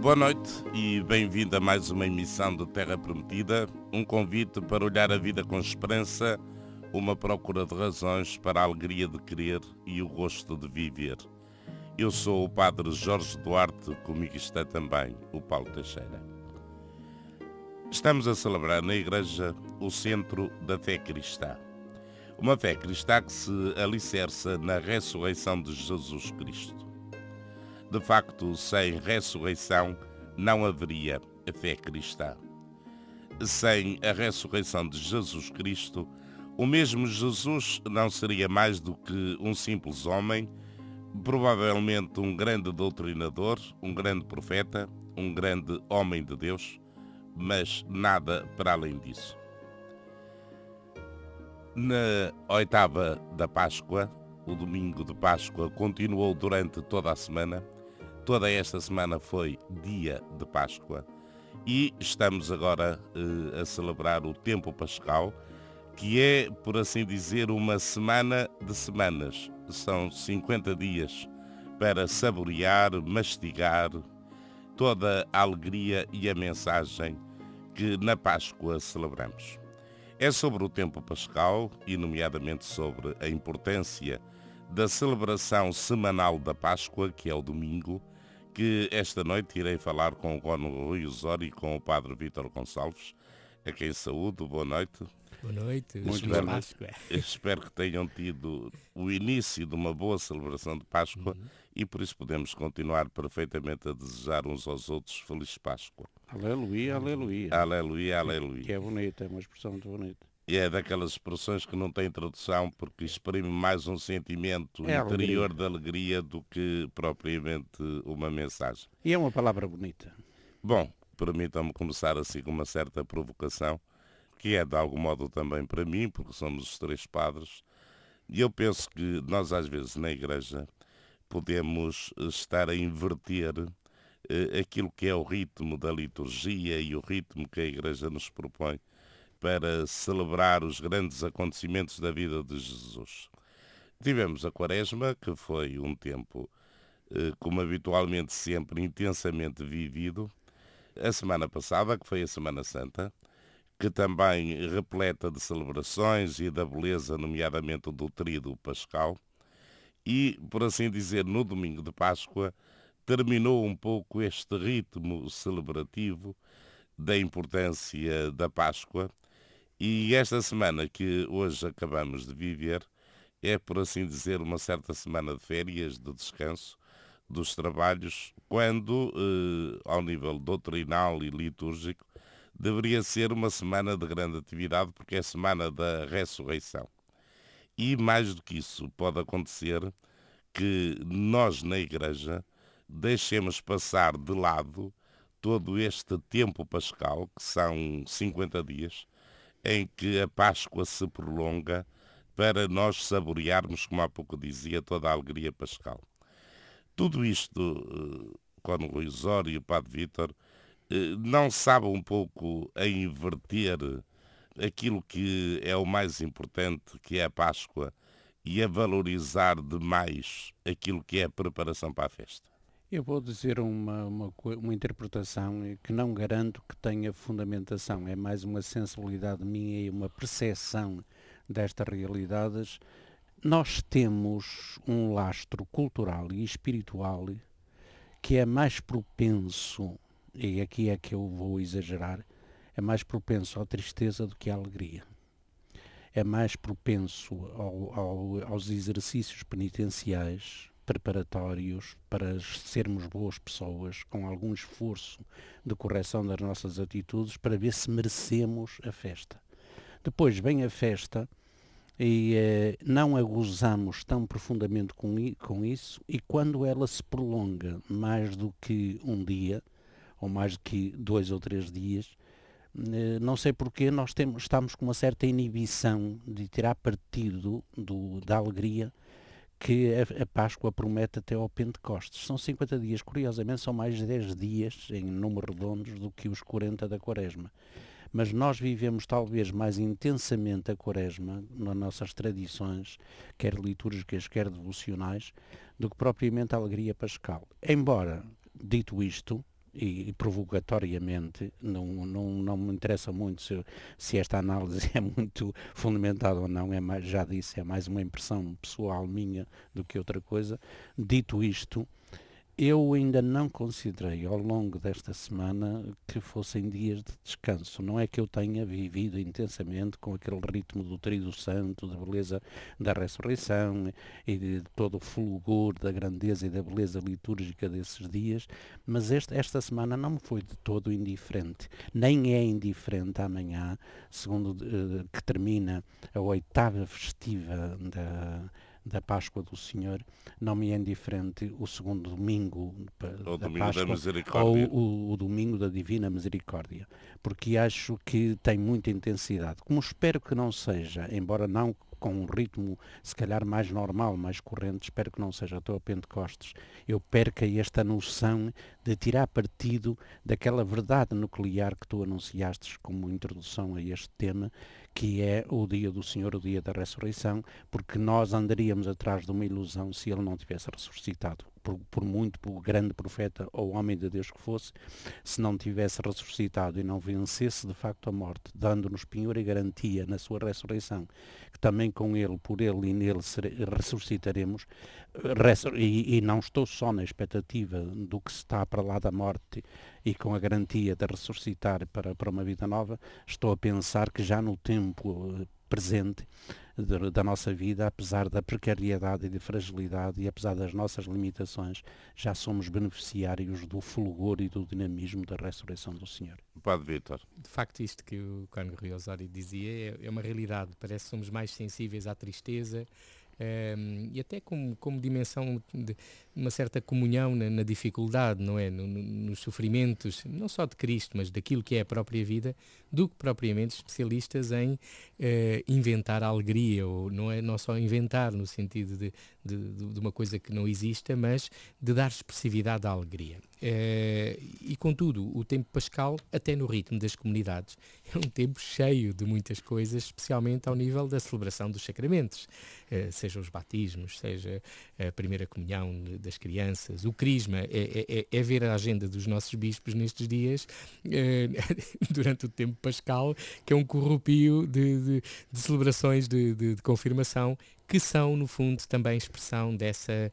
Boa noite e bem-vindo a mais uma emissão de Terra Prometida, um convite para olhar a vida com esperança, uma procura de razões para a alegria de querer e o gosto de viver. Eu sou o Padre Jorge Duarte, comigo está também o Paulo Teixeira. Estamos a celebrar na Igreja o centro da fé cristã. Uma fé cristã que se alicerça na ressurreição de Jesus Cristo. De facto, sem ressurreição não haveria fé cristã. Sem a ressurreição de Jesus Cristo, o mesmo Jesus não seria mais do que um simples homem, provavelmente um grande doutrinador, um grande profeta, um grande homem de Deus, mas nada para além disso. Na oitava da Páscoa, o domingo de Páscoa continuou durante toda a semana. Toda esta semana foi dia de Páscoa e estamos agora eh, a celebrar o tempo pascal, que é, por assim dizer, uma semana de semanas. São 50 dias para saborear, mastigar toda a alegria e a mensagem que na Páscoa celebramos. É sobre o tempo pascal e, nomeadamente, sobre a importância da celebração semanal da Páscoa, que é o domingo, que esta noite irei falar com o Gono Rui Osório e com o Padre Vítor Gonçalves, a quem saúdo. Boa noite. Boa noite. Muito bem. Páscoa. Espero que tenham tido o início de uma boa celebração de Páscoa Uhum. e por isso podemos continuar perfeitamente a desejar uns aos outros Feliz Páscoa. Aleluia, aleluia. Aleluia, aleluia. Que é bonita, é uma expressão muito bonita. E é daquelas expressões que não têm tradução porque exprime mais um sentimento É interior de alegria do que propriamente uma mensagem. E é uma palavra bonita. Bom, permitam-me começar assim com uma certa provocação, que é de algum modo também para mim, porque somos os três padres, e eu penso que nós às vezes na igreja podemos estar a inverter eh, aquilo que é o ritmo da liturgia e o ritmo que a igreja nos propõe para celebrar os grandes acontecimentos da vida de Jesus. Tivemos a Quaresma, que foi um tempo, eh, como habitualmente sempre, intensamente vivido. A semana passada, que foi a Semana Santa, que também repleta de celebrações e da beleza, nomeadamente do tríduo pascal. E, por assim dizer, no domingo de Páscoa, terminou um pouco este ritmo celebrativo da importância da Páscoa. E esta semana que hoje acabamos de viver é, por assim dizer, uma certa semana de férias, de descanso dos trabalhos, quando, eh, ao nível doutrinal e litúrgico, deveria ser uma semana de grande atividade, porque é a semana da ressurreição. E mais do que isso, pode acontecer que nós na Igreja deixemos passar de lado todo este tempo pascal, que são 50 dias, em que a Páscoa se prolonga para nós saborearmos, como há pouco dizia, toda a alegria pascal. Tudo isto, eh, quando o Rui Osório e o Padre Vítor eh, não sabe um pouco a inverter aquilo que é o mais importante, que é a Páscoa, e a valorizar demais aquilo que é a preparação para a festa. Eu vou dizer uma, uma, uma interpretação que não garanto que tenha fundamentação. É mais uma sensibilidade minha e uma percepção destas realidades. Nós temos um lastro cultural e espiritual que é mais propenso, e aqui é que eu vou exagerar, é mais propenso à tristeza do que à alegria. É mais propenso ao- ao- aos exercícios penitenciais preparatórios para sermos boas pessoas, com algum esforço de correção das nossas atitudes, para ver se merecemos a festa. Depois vem a festa e eh, não a gozamos tão profundamente com, com isso, e quando ela se prolonga mais do que um dia, ou mais do que dois ou três dias, eh, não sei porque nós temos, estamos com uma certa inibição de tirar partido do, da alegria que a, Páscoa promete até ao Pentecostes. São 50 dias, curiosamente são mais 10 dias em números redondos do que os 40 da Quaresma. Mas nós vivemos talvez mais intensamente a Quaresma nas nossas tradições, quer litúrgicas, quer devocionais, do que propriamente a alegria pascal. Embora, dito isto, e, provocatoriamente, não, não, não me interessa muito se, se esta análise é muito fundamentada ou não, é mais, já disse, é mais uma impressão pessoal minha do que outra coisa. Dito isto, eu ainda não considerei ao longo desta semana que fossem dias de descanso. Não é que eu tenha vivido intensamente com aquele ritmo do Trido Santo, da beleza da ressurreição e de todo o fulgor da grandeza e da beleza litúrgica desses dias, mas esta, esta semana não me foi de todo indiferente. Nem é indiferente amanhã, segundo uh, que termina a oitava festiva da da Páscoa do Senhor, não me é indiferente o segundo domingo o da domingo Páscoa da Misericórdia. ou o, o, domingo da Divina Misericórdia, porque acho que tem muita intensidade. Como espero que não seja, embora não com um ritmo se calhar mais normal, mais corrente, espero que não seja até ao Pentecostes, eu perca esta noção de tirar partido daquela verdade nuclear que tu anunciastes como introdução a este tema, que é o dia do Senhor, o dia da ressurreição, porque nós andaríamos atrás de uma ilusão se ele não tivesse ressuscitado. Por, por, muito por grande profeta ou homem de Deus que fosse, se não tivesse ressuscitado e não vencesse de facto a morte, dando-nos penhor e garantia na sua ressurreição, que também com ele, por ele e nele ressuscitaremos, e, e não estou só na expectativa do que está para lá da morte e com a garantia de ressuscitar para, para uma vida nova, estou a pensar que já no tempo eh, presente de, da nossa vida, apesar da precariedade e da fragilidade e apesar das nossas limitações, já somos beneficiários do fulgor e do dinamismo da ressurreição do Senhor. Padre Vitor. De facto, isto que o Cândido Osório dizia é, é uma realidade. Parece que somos mais sensíveis à tristeza, um, e até como, como dimensão de uma certa comunhão na, na dificuldade, não é? No, no, nos sofrimentos, não só de Cristo, mas daquilo que é a própria vida, do que propriamente especialistas em uh, inventar a alegria, ou não é não só inventar no sentido de, de, de uma coisa que não exista, mas de dar expressividade à alegria. Uh, e contudo, o tempo pascal, até no ritmo das comunidades, é um tempo cheio de muitas coisas, especialmente ao nível da celebração dos sacramentos, uh, seja os batismos, seja a primeira comunhão das crianças, o crisma, é, é, é, é ver a agenda dos nossos bispos nestes dias, uh, durante o tempo pascal, que é um corrupio de, de, de celebrações de, de, confirmação, que são, no fundo, também expressão dessa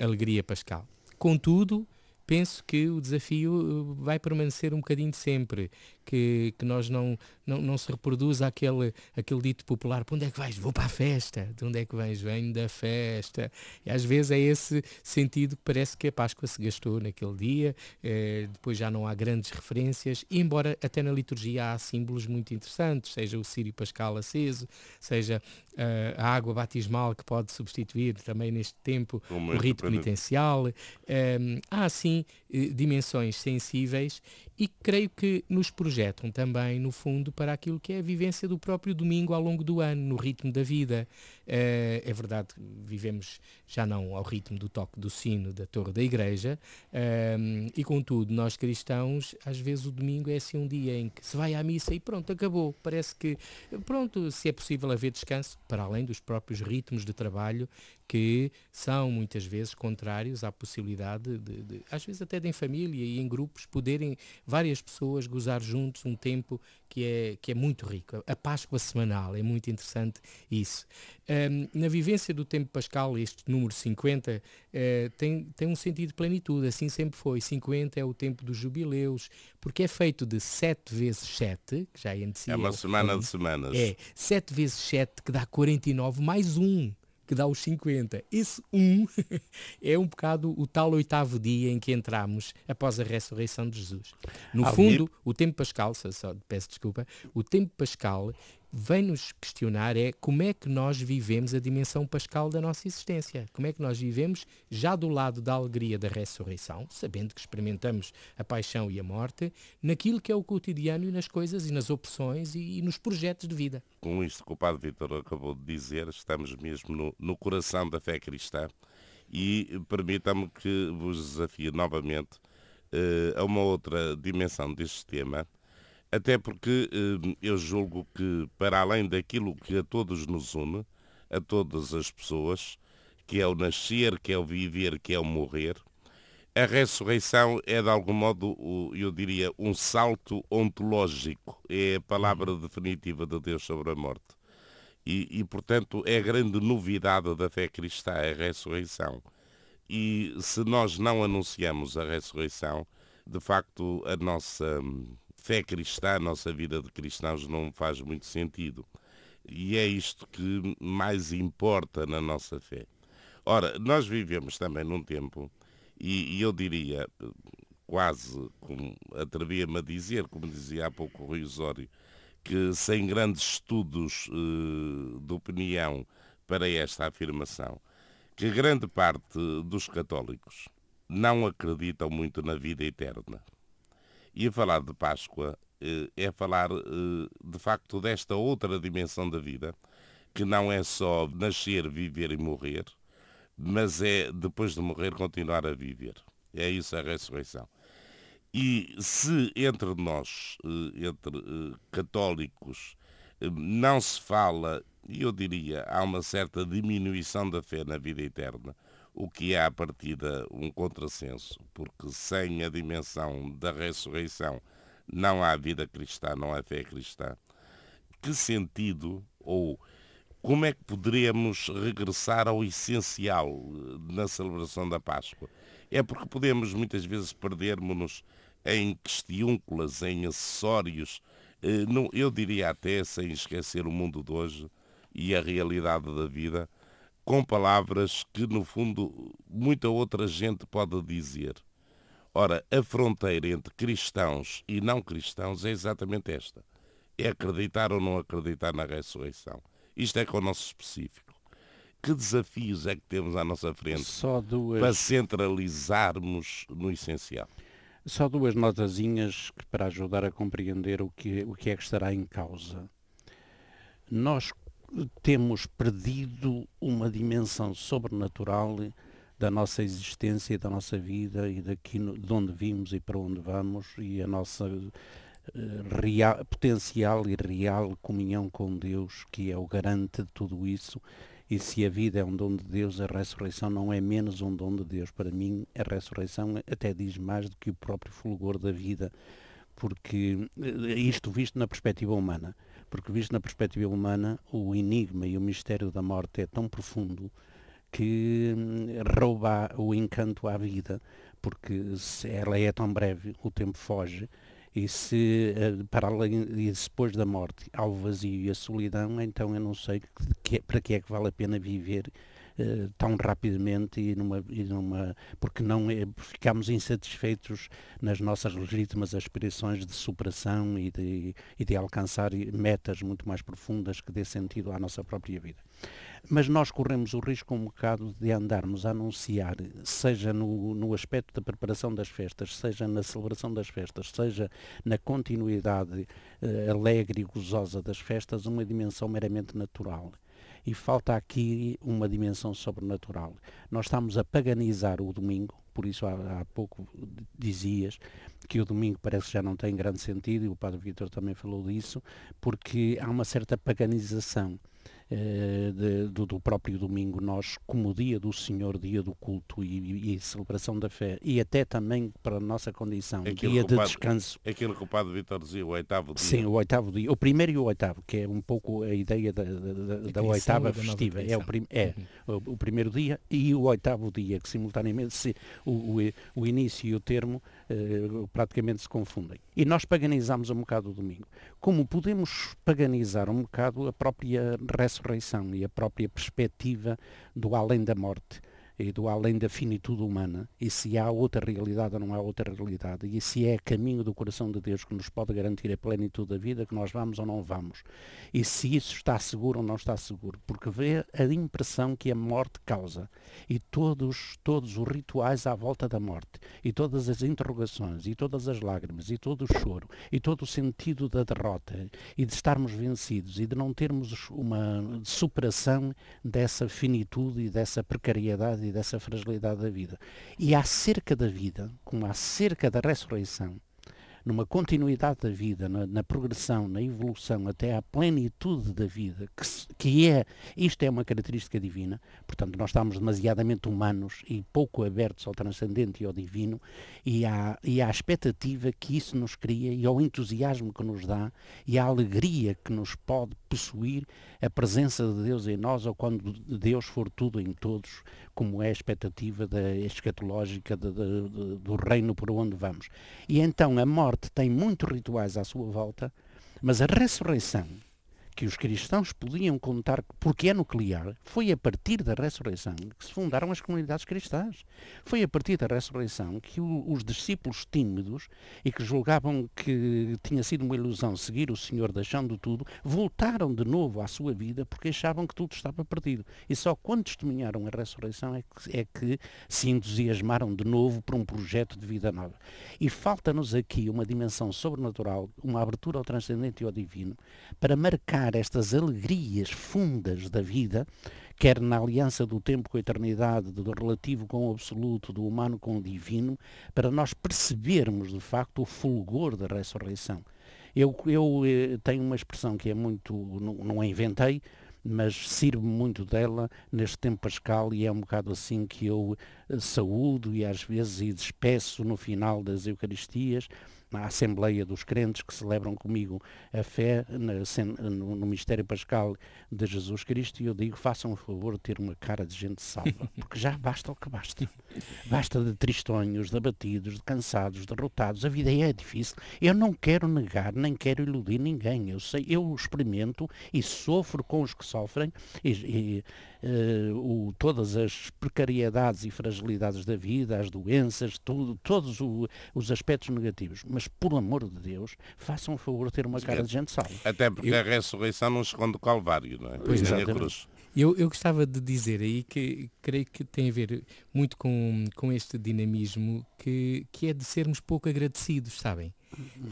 alegria pascal. Contudo, penso que o desafio eh, vai permanecer um bocadinho sempre, que, que nós não, não, não se reproduza aquele, aquele dito popular, para onde é que vais? Vou para a festa. De onde é que vais? Venho da festa. E às vezes é esse sentido que parece que a Páscoa se gastou naquele dia, eh, depois já não há grandes referências, embora até na liturgia há símbolos muito interessantes, seja o Sírio Pascal aceso, seja uh, a água batismal que pode substituir também neste tempo o, o rito penitencial. Um, eh, há assim eh, dimensões sensíveis e creio que nos projetam também, no fundo, para aquilo que é a vivência do próprio domingo ao longo do ano, no ritmo da vida. Uh, é verdade, vivemos já não ao ritmo do toque do sino da torre da igreja, uh, e contudo, nós cristãos, às vezes o domingo é assim um dia em que se vai à missa e pronto, acabou. Parece que, pronto, se é possível haver descanso, para além dos próprios ritmos de trabalho que são muitas vezes contrários à possibilidade de, de, às vezes até de em família e em grupos, poderem várias pessoas gozar juntos um tempo que é, que é muito rico. A Páscoa semanal é muito interessante isso. Um, na vivência do tempo pascal, este número 50 uh, eh, tem, tem um sentido de plenitude, assim sempre foi. 50 é o tempo dos jubileus, porque é feito de 7 vezes 7, que já é É uma semana de semanas. É, 7 vezes 7 que dá 49 mais 1 que dá os 50. Esse 1 é um bocado o tal oitavo dia em que entramos após a ressurreição de Jesus. No ah, fundo, o tempo pascal, só, peço desculpa, o tempo pascal vem-nos questionar é como é que nós vivemos a dimensão pascal da nossa existência. Como é que nós vivemos já do lado da alegria da ressurreição, sabendo que experimentamos a paixão e a morte, naquilo que é o cotidiano e nas coisas e nas opções e, e nos projetos de vida. Com isto que o Padre Vítor acabou de dizer, estamos mesmo no, no coração da fé cristã e permita-me que vos desafie novamente uh, a uma outra dimensão deste tema, até porque eh, eu julgo que, para além daquilo que a todos nos une, a todas as pessoas, que é o nascer, que é o viver, que é o morrer, a ressurreição é de algum modo, eu diria, um salto ontológico. É a palavra uhum. definitiva de Deus sobre a morte. E, e, portanto, é a grande novidade da fé cristã, a ressurreição. E se nós não anunciamos a ressurreição, de facto, a nossa hum, fé cristã, a nossa vida de cristãos não faz muito sentido. E é isto que mais importa na nossa fé. Ora, nós vivemos também num tempo e, e eu diria, quase, como atrevia-me a dizer, como dizia há pouco o Rui Osório, que sem grandes estudos uh, de opinião para esta afirmação, que grande parte dos católicos não acreditam muito na vida eterna. E a falar de Páscoa uh, é falar, uh, de facto, desta outra dimensão da vida, que não é só nascer, viver e morrer, mas é depois de morrer continuar a viver. É isso a ressurreição. E se entre nós, eh, entre eh, católicos, eh, não se fala, e eu diria, há uma certa diminuição da fé na vida eterna, o que é a partida um contrassenso, porque sem a dimensão da ressurreição não há vida cristã, não há fé cristã. Que sentido ou como é que poderemos regressar ao essencial eh, na celebração da Páscoa? É porque podemos muitas vezes perdermos-nos em questiúnculas, em acessórios, eh, eu diria até sem esquecer o mundo de hoje e a realidade da vida, com palavras que no fundo muita outra gente pode dizer. Ora, a fronteira entre cristãos e não cristãos é exatamente esta. É acreditar ou não acreditar na ressurreição. Isto é com o nosso específico. Que desafios é que temos à nossa frente duas... para centralizarmos no essencial? Só duas notazinhas para ajudar a compreender o que, o que é que estará em causa. Nós temos perdido uma dimensão sobrenatural da nossa existência e da nossa vida e daqui de onde vimos e para onde vamos e a nossa eh, real, potencial e real comunhão com Deus, que é o garante de tudo isso. E se a vida é um dom de Deus, a ressurreição não é menos um dom de Deus. Para mim, a ressurreição até diz mais do que o próprio fulgor da vida, porque eh, isto visto na perspectiva humana. Porque visto na perspectiva humana, o enigma e o mistério da morte é tão profundo que hum, rouba o encanto à vida, porque ela é tão breve, o tempo foge, e se eh, para além e depois da morte há o vazio e a solidão, então eu não sei que, para que é que vale a pena viver uh, tão rapidamente e numa, e numa porque não é, ficamos insatisfeitos nas nossas legítimas aspirações de superação e de, e de alcançar metas muito mais profundas que dê sentido à nossa própria vida mas nós corremos o risco um bocado de andarmos a anunciar, seja no, no aspecto da preparação das festas, seja na celebração das festas, seja na continuidade uh, alegre e gozosa das festas, uma dimensão meramente natural. E falta aqui uma dimensão sobrenatural. Nós estamos a paganizar o domingo, por isso há, há pouco dizias que o domingo parece que já não tem grande sentido, e o Padre Vitor também falou disso, porque há uma certa paganização. Eh, de, do, do, próprio domingo, nós, como dia do Senhor, dia do culto e, e celebração da fé, e até também para a nossa condição, aquilo dia de descanso. Aquilo que o Padre Vitor dizia, o oitavo dia. Sim, o oitavo dia. O primeiro e o oitavo, que é um pouco a ideia da, da, da oitava festiva. É, o, prim, é uhum. o, o, primeiro dia e o oitavo dia, que simultaneamente se, o, o, o início e o termo uh, praticamente se confundem. E nós paganizamos um bocado o domingo. Como podemos paganizar um bocado a própria ressurreição e a própria perspectiva do além da morte e do além da finitude humana, e se há outra realidade ou não há outra realidade, e se é caminho do coração de Deus que nos pode garantir a plenitude da vida, que nós vamos ou não vamos, e se isso está seguro ou não está seguro, porque vê a impressão que a morte causa, e todos, todos os rituais à volta da morte, e todas as interrogações, e todas as lágrimas, e todo o choro, e todo o sentido da derrota, e de estarmos vencidos, e de não termos uma superação dessa finitude e dessa precariedade e dessa fragilidade da vida. E acerca da vida, como acerca da ressurreição, numa continuidade da vida, na, na progressão, na evolução até à plenitude da vida, que, que é, isto é uma característica divina, portanto nós estamos demasiadamente humanos e pouco abertos ao transcendente e ao divino, e à, e à expectativa que isso nos cria e ao entusiasmo que nos dá e à alegria que nos pode possuir a presença de Deus em nós ou quando Deus for tudo em todos, como é a expectativa da escatológica de, de, de, do reino por onde vamos. E então a morte tem muitos rituais à sua volta, mas a ressurreição que os cristãos podiam contar porque é nuclear, foi a partir da ressurreição que se fundaram as comunidades cristãs. Foi a partir da ressurreição que o, os discípulos tímidos e que julgavam que tinha sido uma ilusão seguir o Senhor deixando tudo, voltaram de novo à sua vida porque achavam que tudo estava perdido. E só quando testemunharam a ressurreição é que, é que se entusiasmaram de novo por um projeto de vida nova. E falta-nos aqui uma dimensão sobrenatural, uma abertura ao transcendente e ao divino, para marcar estas alegrias fundas da vida, quer na aliança do tempo com a eternidade, do relativo com o absoluto, do humano com o divino, para nós percebermos de facto o fulgor da ressurreição. Eu, eu eh, tenho uma expressão que é muito, não, não a inventei, mas sirvo muito dela neste tempo pascal e é um bocado assim que eu eh, saúdo e às vezes e despeço no final das Eucaristias, na Assembleia dos Crentes que celebram comigo a fé no, no mistério pascal de Jesus Cristo e eu digo, façam o favor de ter uma cara de gente salva, porque já basta o que basta. Basta de tristonhos, de abatidos, de cansados, derrotados. A vida é difícil. Eu não quero negar, nem quero iludir ninguém. Eu sei, eu experimento e sofro com os que sofrem e, e uh, o, todas as precariedades e fragilidades da vida, as doenças, tudo, todos o, os aspectos negativos. Mas, por amor de Deus, façam o favor de ter uma cara de gente salva. Até porque eu... a ressurreição não esconde o Calvário, não é? Pois a cruz. Eu, eu gostava de dizer aí que creio que tem a ver muito com, com este dinamismo que, que é de sermos pouco agradecidos, sabem?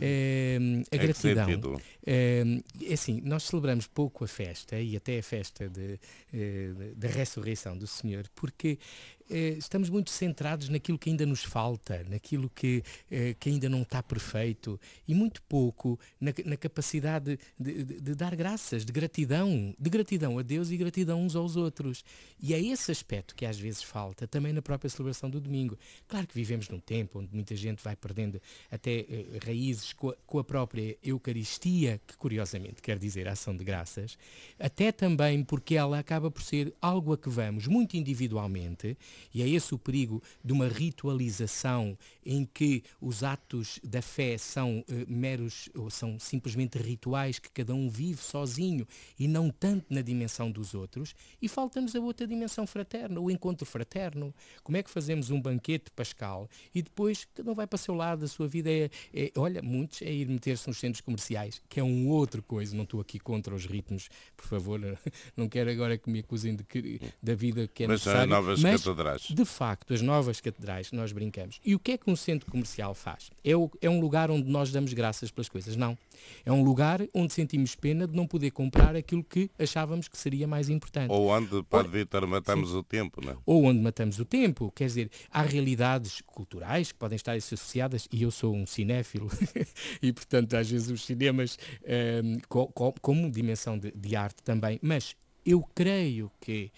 É, a gratidão. É, é, assim, nós celebramos pouco a festa e até a festa de, eh, de, da ressurreição do Senhor, porque estamos muito centrados naquilo que ainda nos falta, naquilo que, eh, que ainda não está perfeito e muito pouco na, na capacidade de, de, de, dar graças, de gratidão, de gratidão a Deus e gratidão uns aos outros. E é esse aspecto que às vezes falta também na própria celebração do domingo. Claro que vivemos num tempo onde muita gente vai perdendo até eh, raízes com a, com a própria Eucaristia, que curiosamente quer dizer ação de graças, até também porque ela acaba por ser algo a que vamos muito individualmente e é esse o perigo de uma ritualização em que os atos da fé são uh, meros, ou são simplesmente rituais que cada um vive sozinho e não tanto na dimensão dos outros. E falta-nos a outra dimensão fraterna, o encontro fraterno. Como é que fazemos um banquete pascal e depois cada um vai para o seu lado, a sua vida é, é olha, muitos é ir meter-se nos centros comerciais, que é um outro coisa. Não estou aqui contra os ritmos, por favor, não quero agora que me acusem de que, da vida que é mas necessário. Mas catedrais. De facto, as novas catedrais, nós brincamos. E o que é que um centro comercial faz? É, o, é um lugar onde nós damos graças pelas coisas? Não. É um lugar onde sentimos pena de não poder comprar aquilo que achávamos que seria mais importante. Ou onde, Padre Vitor, matamos sim. o tempo, não é? Ou onde matamos o tempo. Quer dizer, há realidades culturais que podem estar associadas, e eu sou um cinéfilo, e portanto às vezes os cinemas um, co, como dimensão de, de arte também, mas eu creio que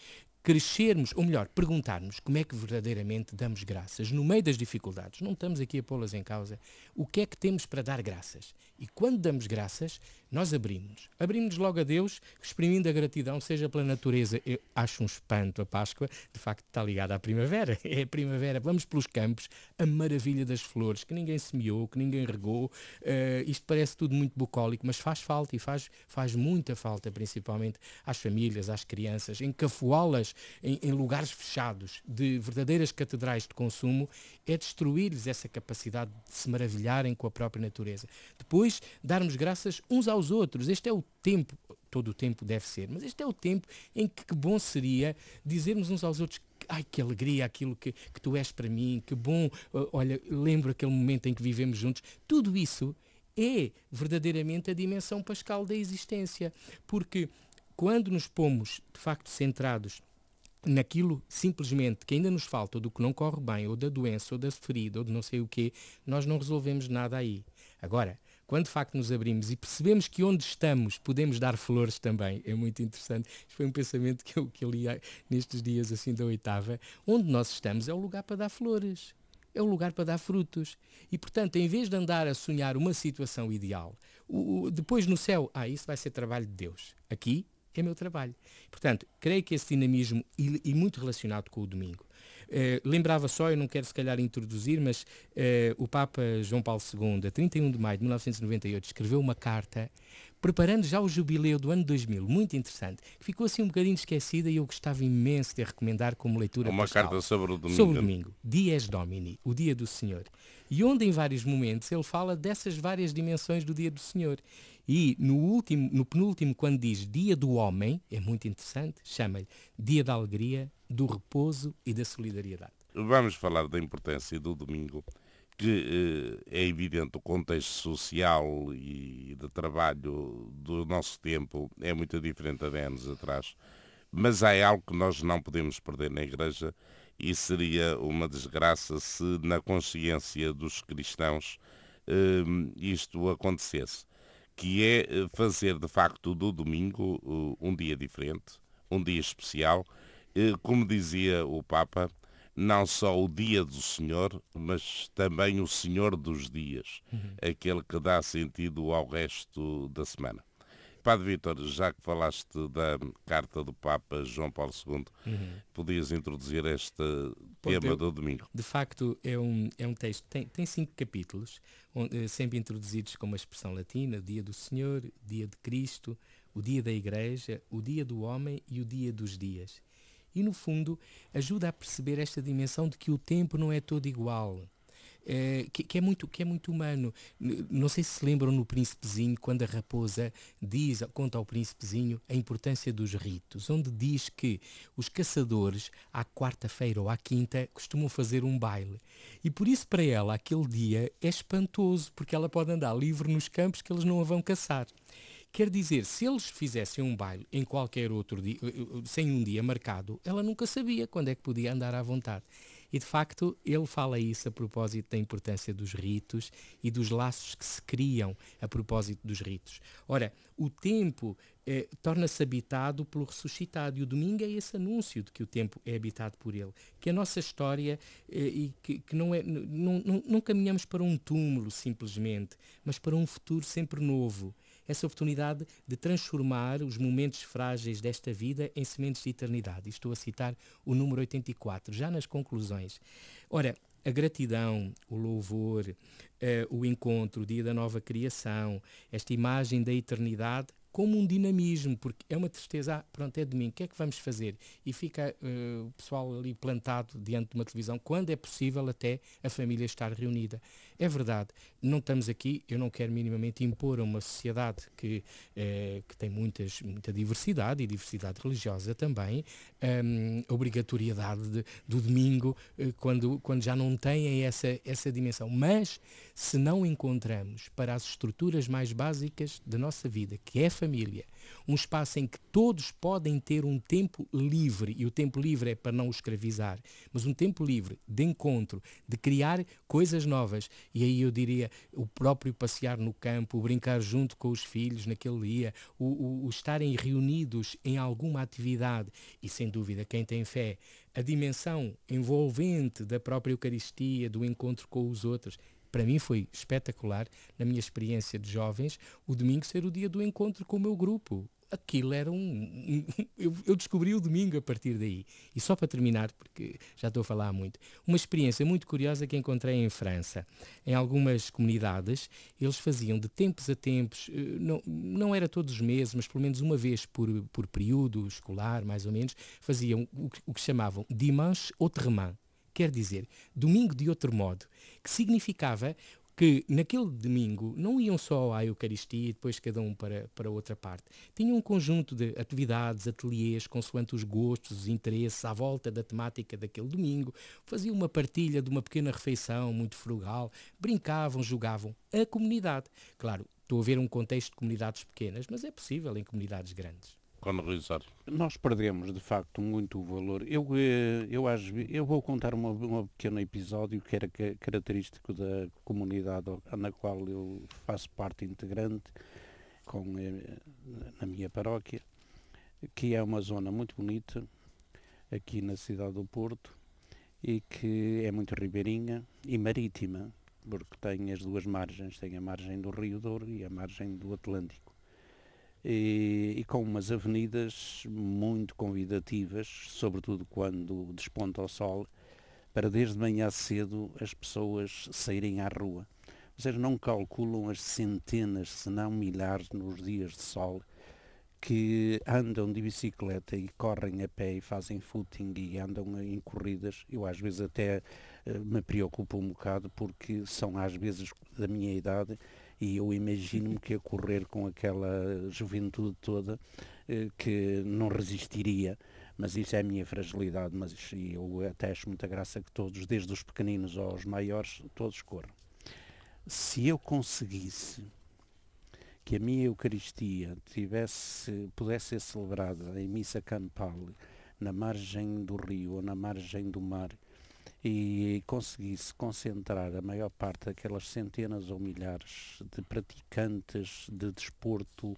crescermos, ou melhor, perguntarmos como é que verdadeiramente damos graças no meio das dificuldades. Não estamos aqui a pô-las em causa. O que é que temos para dar graças? E quando damos graças, nós abrimos. Abrimos logo a Deus, exprimindo a gratidão, seja pela natureza. Eu acho um espanto a Páscoa, de facto está ligada à primavera. É a primavera. Vamos pelos campos, a maravilha das flores, que ninguém semeou, que ninguém regou. Uh, isto parece tudo muito bucólico, mas faz falta e faz, faz muita falta, principalmente às famílias, às crianças, encafuá-las em, em lugares fechados de verdadeiras catedrais de consumo, é destruir-lhes essa capacidade de se maravilharem com a própria natureza. Depois, darmos graças uns aos outros. Este é o tempo, todo o tempo deve ser, mas este é o tempo em que, que bom seria dizermos uns aos outros ai que alegria aquilo que, que tu és para mim, que bom, olha, lembro aquele momento em que vivemos juntos. Tudo isso é verdadeiramente a dimensão pascal da existência, porque quando nos pomos de facto centrados naquilo simplesmente que ainda nos falta, do que não corre bem, ou da doença, ou da ferida, ou de não sei o quê, nós não resolvemos nada aí. Agora, quando de facto nos abrimos e percebemos que onde estamos podemos dar flores também, é muito interessante. Isto foi um pensamento que eu, que eu li nestes dias assim da oitava. Onde nós estamos é o lugar para dar flores, é o lugar para dar frutos. E portanto, em vez de andar a sonhar uma situação ideal, o, o, depois no céu, ah, isso vai ser trabalho de Deus. Aqui é meu trabalho. Portanto, creio que esse dinamismo, e, e muito relacionado com o domingo, Uh, lembrava só, eu não quero se calhar introduzir, mas uh, o Papa João Paulo II, a 31 de maio de 1998, escreveu uma carta preparando já o jubileu do ano 2000, muito interessante, que ficou assim um bocadinho esquecida e eu gostava imenso de recomendar como leitura Uma carta sobre o domingo. Sobre o domingo, Dies Domini, o dia do Senhor. E onde em vários momentos ele fala dessas várias dimensões do dia do Senhor. E no último, no penúltimo, quando diz Dia do Homem, é muito interessante, chama-lhe Dia da Alegria, do Repouso e da Solidariedade. Vamos falar da importância do domingo, que eh, é evidente o contexto social e de trabalho do nosso tempo é muito diferente há 10 anos atrás. Mas há algo que nós não podemos perder na Igreja e seria uma desgraça se na consciência dos cristãos eh, isto acontecesse que é eh, fazer de facto do domingo uh, um dia diferente, um dia especial, uh, como dizia o Papa, não só o dia do Senhor, mas também o Senhor dos dias, uhum. aquele que dá sentido ao resto da semana. Padre Vítor, já que falaste da carta do Papa João Paulo II, uhum. podias introduzir este tema do domingo? De facto, é um, é um texto, tem, tem cinco capítulos, onde, eh, sempre introduzidos com uma expressão latina, dia do Senhor, dia de Cristo, o dia da Igreja, o dia do homem e o dia dos dias. E, no fundo, ajuda a perceber esta dimensão de que o tempo não é todo igual é, que, que, é muito, que é muito humano. Não sei se se lembram no Príncipezinho, quando a raposa diz, conta ao Príncipezinho a importância dos ritos, onde diz que os caçadores, à quarta-feira ou à quinta, costumam fazer um baile. E por isso, para ela, aquele dia é espantoso, porque ela pode andar livre nos campos que eles não a vão caçar. Quer dizer, se eles fizessem um baile em qualquer outro dia, eh, eh, sem um dia marcado, ela nunca sabia quando é que podia andar à vontade. E de facto, ele fala isso a propósito da importância dos ritos e dos laços que se criam a propósito dos ritos. Ora, o tempo eh, torna-se habitado pelo ressuscitado e o domingo é esse anúncio de que o tempo é habitado por ele. Que a nossa história eh, e que, que não, é, não, não, não caminhamos para um túmulo simplesmente, mas para um futuro sempre novo essa oportunidade de transformar os momentos frágeis desta vida em sementes de eternidade. estou a citar o número 84, já nas conclusões. Ora, a gratidão, o louvor, uh, o encontro, o dia da nova criação, esta imagem da eternidade como um dinamismo, porque é uma tristeza, ah, pronto, é domingo, o que é que vamos fazer? E fica uh, o pessoal ali plantado diante de uma televisão, quando é possível até a família estar reunida. É verdade, não estamos aqui, eu não quero minimamente impor a uma sociedade que, eh, que tem muitas, muita diversidade e diversidade religiosa também, um, a obrigatoriedade de, do domingo eh, quando, quando já não têm essa, essa dimensão. Mas se não encontramos para as estruturas mais básicas da nossa vida, que é a família, um espaço em que todos podem ter um tempo livre, e o tempo livre é para não o escravizar, mas um tempo livre de encontro, de criar coisas novas. E aí eu diria o próprio passear no campo, o brincar junto com os filhos naquele dia, o, o, o estarem reunidos em alguma atividade. E sem dúvida, quem tem fé, a dimensão envolvente da própria Eucaristia, do encontro com os outros, para mim foi espetacular, na minha experiência de jovens, o domingo ser o dia do encontro com o meu grupo. Aquilo era um. eu, eu, descobri o domingo a partir daí. E só para terminar, porque já estou a falar muito, uma experiência muito curiosa que encontrei em França. Em algumas comunidades, eles faziam de tempos a tempos, eh, não, não era todos os meses, mas pelo menos uma vez por, por período escolar, mais ou menos, faziam o, o que chamavam Dimanche Autrement quer dizer domingo de outro modo, que significava que naquele domingo não iam só à Eucaristia e depois cada um para, para outra parte. Tinham um conjunto de atividades, ateliês, consoante os gostos, os interesses, à volta da temática daquele domingo. Faziam uma partilha de uma pequena refeição muito frugal, brincavam, jogavam. A comunidade. Claro, estou a ver um contexto de comunidades pequenas, mas é possível em comunidades grandes. Quando Rui Nós perdemos, de facto, muito o valor. Eu, eh, eu, eu vou contar uma, um pequeno episódio que era característico da comunidade na qual eu faço parte integrante com, eh, na minha paróquia, que é uma zona muito bonita, aqui na cidade do Porto, e que é muito ribeirinha e marítima, porque tem as duas margens, tem a margem do Rio Douro e a margem do Atlântico. E, e, com umas avenidas muito convidativas, sobretudo quando desponta o sol, para desde manhã cedo as pessoas saírem à rua. Vocês não calculam as centenas, se não milhares, nos dias de sol que andam de bicicleta e correm a pé e fazem footing e andam em corridas, eu às vezes até uh, me preocupo um bocado porque são às vezes da minha idade e eu imagino-me que a correr com aquela juventude toda uh, que não resistiria. Mas isso é a minha fragilidade, mas eu até acho muita graça que todos, desde os pequeninos aos maiores, todos corram. Se eu conseguisse que a minha Eucaristia tivesse, pudesse ser celebrada em missa campal na margem do rio ou na margem do mar e conseguisse concentrar a maior parte daquelas centenas ou milhares de praticantes de desporto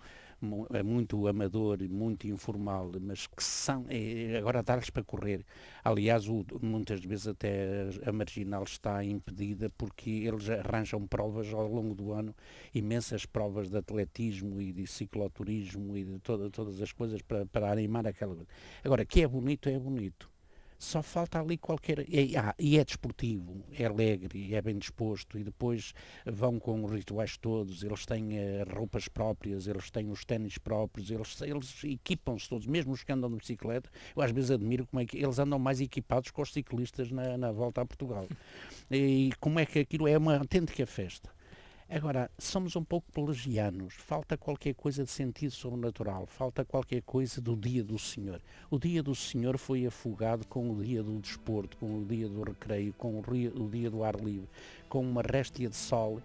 é muito amador e muito informal, mas que são, é, agora dar-lhes para correr. Aliás, muitas vezes até a marginal está impedida porque eles arranjam provas ao longo do ano, imensas provas de atletismo e de cicloturismo e de toda, todas as coisas para, para animar aquela coisa. Agora, que é bonito, é bonito só falta ali qualquer. E, ah, e é desportivo, é alegre, é bem disposto, e depois vão com os rituais todos, eles têm uh, roupas próprias, eles têm os ténis próprios, eles, eles equipam-se todos, mesmo os que andam de bicicleta. Eu às vezes admiro como é que eles andam mais equipados que os ciclistas na, na volta a Portugal. E como é que aquilo é uma autêntica festa. Agora, somos um pouco pelagianos, falta qualquer coisa de sentido sobrenatural, falta qualquer coisa do dia do Senhor. O dia do Senhor foi afogado com o dia do desporto, com o dia do recreio, com o dia do ar livre, com uma réstia de sol.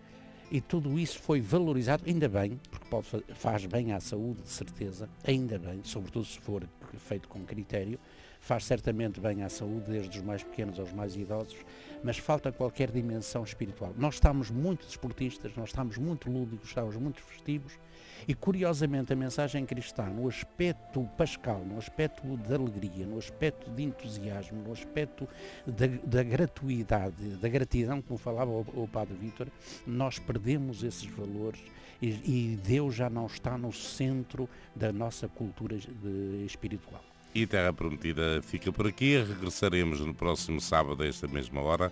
E tudo isso foi valorizado, ainda bem, porque pode, faz bem à saúde, de certeza, ainda bem, sobretudo se for feito com critério, faz certamente bem à saúde, desde os mais pequenos aos mais idosos, mas falta qualquer dimensão espiritual. Nós estamos muito desportistas, nós estamos muito lúdicos, estamos muito festivos e curiosamente a mensagem cristã, no aspecto pascal, no aspecto da alegria, no aspecto de entusiasmo, no aspecto da, da gratuidade, da gratidão, como falava o, o Padre Vítor, nós perdemos esses valores e, e Deus já não está no centro da nossa cultura de, espiritual. E Terra Prometida fica por aqui. Regressaremos no próximo sábado a esta mesma hora.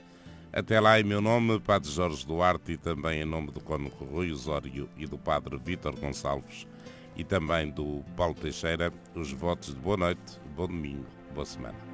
Até lá, em meu nome, Padre Jorge Duarte, e também em nome do Cônico Rui Osório e do Padre Vítor Gonçalves, e também do Paulo Teixeira, os votos de boa noite, bom domingo, boa semana.